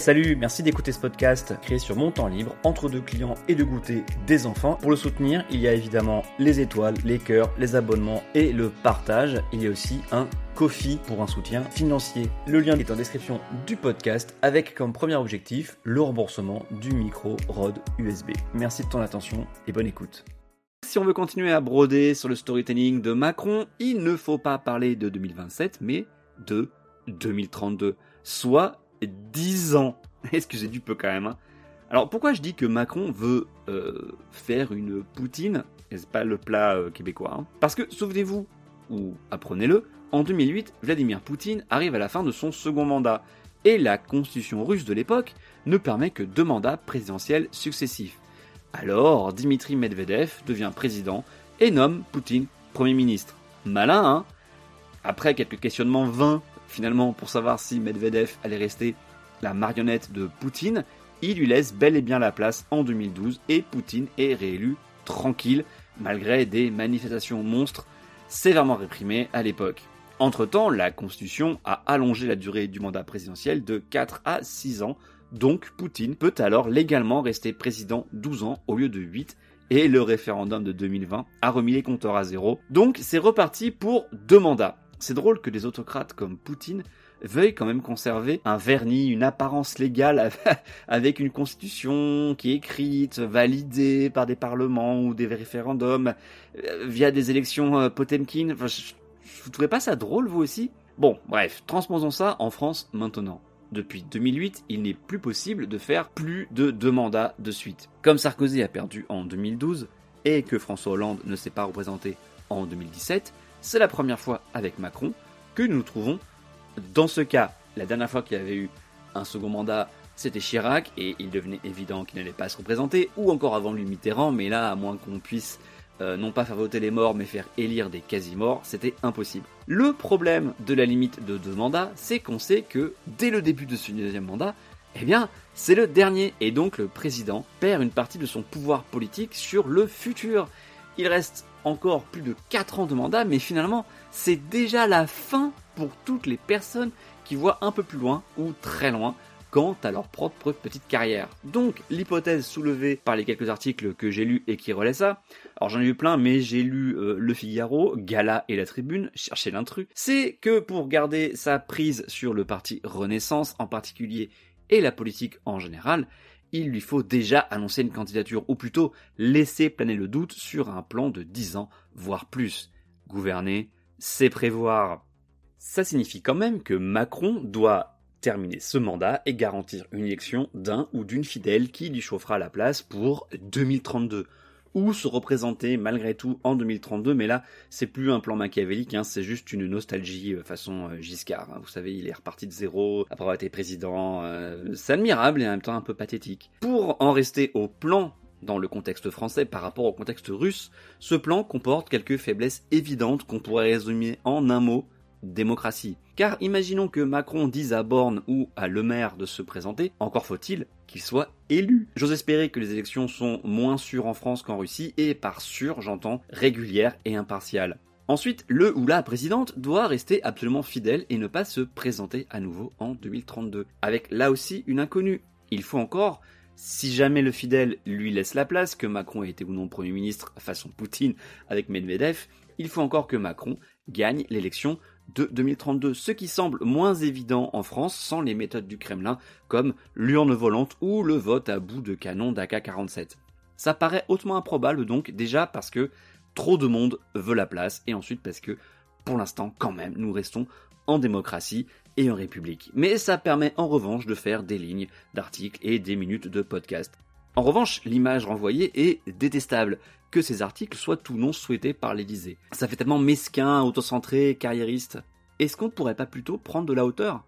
Salut, merci d'écouter ce podcast créé sur mon temps libre, entre deux clients et de goûter des enfants. Pour le soutenir, il y a évidemment les étoiles, les cœurs, les abonnements et le partage. Il y a aussi un Kofi pour un soutien financier. Le lien est en description du podcast avec comme premier objectif le remboursement du micro ROD USB. Merci de ton attention et bonne écoute. Si on veut continuer à broder sur le storytelling de Macron, il ne faut pas parler de 2027 mais de 2032, soit 10 ans. Excusez du peu quand même. Hein. Alors pourquoi je dis que Macron veut euh, faire une poutine, c'est pas le plat euh, québécois, hein? parce que souvenez-vous, ou apprenez-le, en 2008, Vladimir Poutine arrive à la fin de son second mandat, et la constitution russe de l'époque ne permet que deux mandats présidentiels successifs. Alors Dimitri Medvedev devient président et nomme Poutine Premier ministre. Malin, hein? Après quelques questionnements vains finalement pour savoir si Medvedev allait rester la marionnette de Poutine, il lui laisse bel et bien la place en 2012 et Poutine est réélu tranquille malgré des manifestations monstres sévèrement réprimées à l'époque. Entre-temps, la Constitution a allongé la durée du mandat présidentiel de 4 à 6 ans, donc Poutine peut alors légalement rester président 12 ans au lieu de 8 et le référendum de 2020 a remis les compteurs à zéro. Donc c'est reparti pour deux mandats. C'est drôle que des autocrates comme Poutine veuillent quand même conserver un vernis, une apparence légale avec une constitution qui est écrite, validée par des parlements ou des référendums euh, via des élections euh, Potemkin. vous trouvez pas ça drôle vous aussi? Bon, bref, transposons ça en France maintenant. Depuis 2008, il n'est plus possible de faire plus de deux mandats de suite. Comme Sarkozy a perdu en 2012 et que François Hollande ne s'est pas représenté en 2017, c'est la première fois avec Macron que nous trouvons dans ce cas. La dernière fois qu'il y avait eu un second mandat, c'était Chirac, et il devenait évident qu'il n'allait pas se représenter, ou encore avant lui Mitterrand, mais là, à moins qu'on puisse euh, non pas faire voter les morts, mais faire élire des quasi-morts, c'était impossible. Le problème de la limite de deux mandats, c'est qu'on sait que dès le début de ce deuxième mandat, eh bien, c'est le dernier, et donc le président perd une partie de son pouvoir politique sur le futur. Il reste encore plus de 4 ans de mandat, mais finalement, c'est déjà la fin pour toutes les personnes qui voient un peu plus loin ou très loin quant à leur propre petite carrière. Donc, l'hypothèse soulevée par les quelques articles que j'ai lus et qui relaient ça, alors j'en ai eu plein, mais j'ai lu euh, Le Figaro, Gala et la Tribune, chercher l'intrus, c'est que pour garder sa prise sur le parti Renaissance en particulier et la politique en général, il lui faut déjà annoncer une candidature, ou plutôt laisser planer le doute sur un plan de 10 ans, voire plus. Gouverner, c'est prévoir. Ça signifie quand même que Macron doit terminer ce mandat et garantir une élection d'un ou d'une fidèle qui lui chauffera la place pour 2032 ou se représenter malgré tout en 2032, mais là c'est plus un plan machiavélique, hein, c'est juste une nostalgie euh, façon euh, Giscard. Hein. Vous savez, il est reparti de zéro après avoir été président. Euh, c'est admirable et en même temps un peu pathétique. Pour en rester au plan dans le contexte français par rapport au contexte russe, ce plan comporte quelques faiblesses évidentes qu'on pourrait résumer en un mot démocratie. Car imaginons que Macron dise à Borne ou à Le Maire de se présenter, encore faut-il qu'il soit élu. J'ose espérer que les élections sont moins sûres en France qu'en Russie, et par sûr j'entends régulière et impartiale. Ensuite, le ou la présidente doit rester absolument fidèle et ne pas se présenter à nouveau en 2032. Avec là aussi une inconnue. Il faut encore si jamais le fidèle lui laisse la place, que Macron ait été ou non Premier ministre façon Poutine avec Medvedev, il faut encore que Macron gagne l'élection de 2032, ce qui semble moins évident en France sans les méthodes du Kremlin comme l'urne volante ou le vote à bout de canon d'AK-47. Ça paraît hautement improbable donc déjà parce que trop de monde veut la place et ensuite parce que pour l'instant quand même nous restons en démocratie et en république. Mais ça permet en revanche de faire des lignes d'articles et des minutes de podcast. En revanche, l'image renvoyée est détestable, que ces articles soient tout non souhaités par l'Élysée. Ça fait tellement mesquin, autocentré, carriériste. Est-ce qu'on ne pourrait pas plutôt prendre de la hauteur?